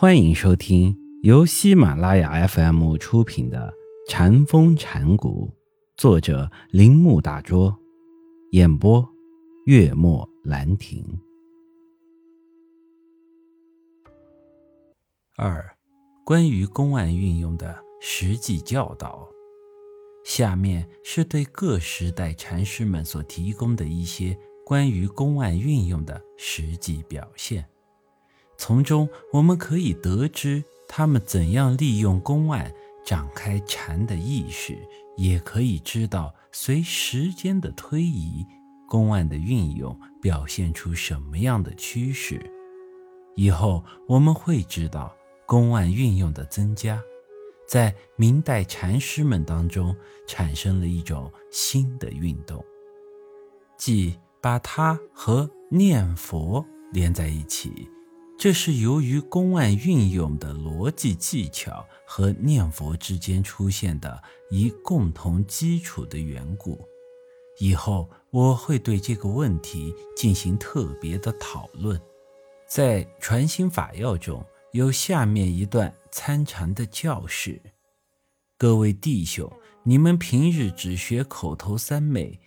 欢迎收听由喜马拉雅 FM 出品的《禅风禅谷，作者铃木大拙，演播月末兰亭。二、关于公案运用的实际教导。下面是对各时代禅师们所提供的一些关于公案运用的实际表现。从中我们可以得知他们怎样利用公案展开禅的意识，也可以知道随时间的推移，公案的运用表现出什么样的趋势。以后我们会知道，公案运用的增加，在明代禅师们当中产生了一种新的运动，即把它和念佛连在一起。这是由于公案运用的逻辑技巧和念佛之间出现的一共同基础的缘故。以后我会对这个问题进行特别的讨论。在《传心法要》中有下面一段参禅的教示：各位弟兄，你们平日只学口头三昧，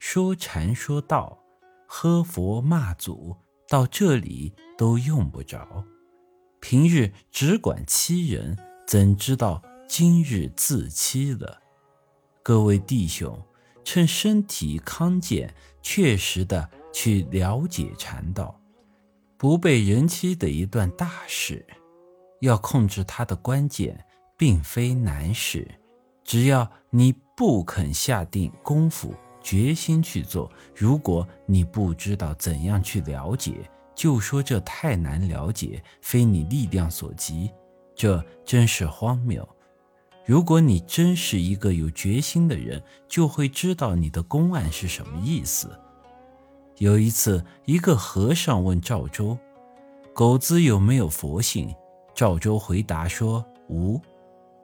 说禅说道，喝佛骂祖。到这里都用不着，平日只管欺人，怎知道今日自欺了？各位弟兄，趁身体康健，确实的去了解禅道，不被人欺的一段大事。要控制它的关键，并非难事，只要你不肯下定功夫。决心去做。如果你不知道怎样去了解，就说这太难了解，非你力量所及，这真是荒谬。如果你真是一个有决心的人，就会知道你的公案是什么意思。有一次，一个和尚问赵州：“狗子有没有佛性？”赵州回答说：“无。”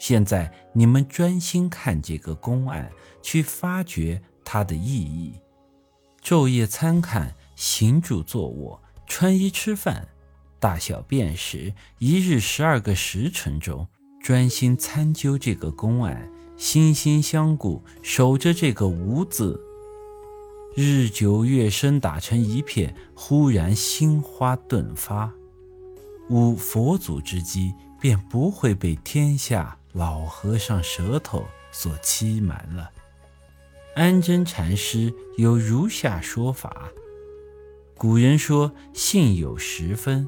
现在你们专心看这个公案，去发掘。它的意义：昼夜参看，行住坐卧，穿衣吃饭，大小便时，一日十二个时辰中，专心参究这个公案，心心相顾，守着这个无字，日久月深，打成一片，忽然心花顿发，无佛祖之机，便不会被天下老和尚舌头所欺瞒了。安真禅师有如下说法：古人说“信有十分，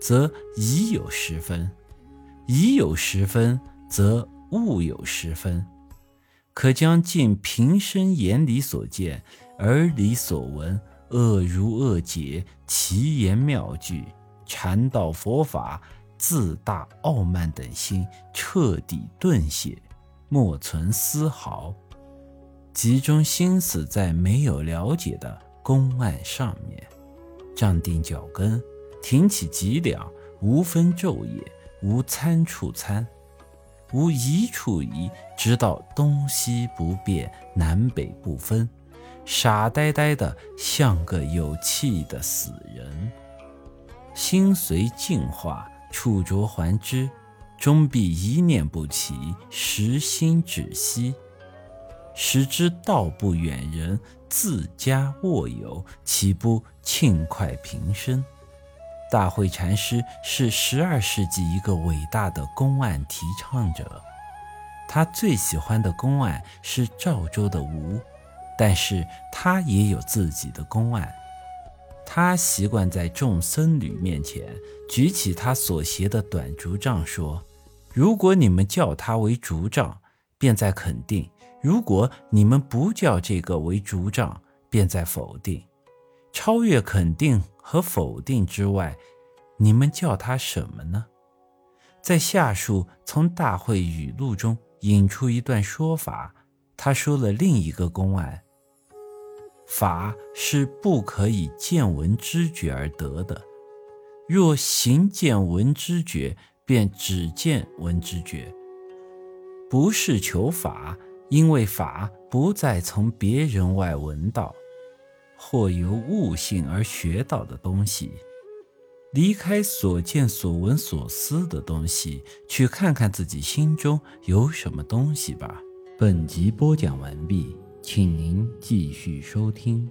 则疑有十分；已有十分，则悟有十分。可将尽平生眼里所见、耳里所闻，恶如恶解，奇言妙句，禅道佛法，自大傲慢等心彻底顿歇，莫存丝毫。”集中心思在没有了解的公案上面，站定脚跟，挺起脊梁，无分昼夜，无参处参，无一处疑，直到东西不变，南北不分，傻呆呆的像个有气的死人。心随境化，触着还之，终必一念不起，实心止息。使之道不远人，自家卧有，岂不庆快平生？大慧禅师是十二世纪一个伟大的公案提倡者，他最喜欢的公案是赵州的吴，但是他也有自己的公案。他习惯在众僧侣面前举起他所携的短竹杖，说：“如果你们叫他为竹杖，便在肯定。”如果你们不叫这个为主障，便在否定。超越肯定和否定之外，你们叫它什么呢？在下述从大会语录中引出一段说法，他说了另一个公案：法是不可以见闻知觉而得的，若行见闻知觉，便只见闻知觉，不是求法。因为法不再从别人外闻到，或由悟性而学到的东西，离开所见所闻所思的东西，去看看自己心中有什么东西吧。本集播讲完毕，请您继续收听。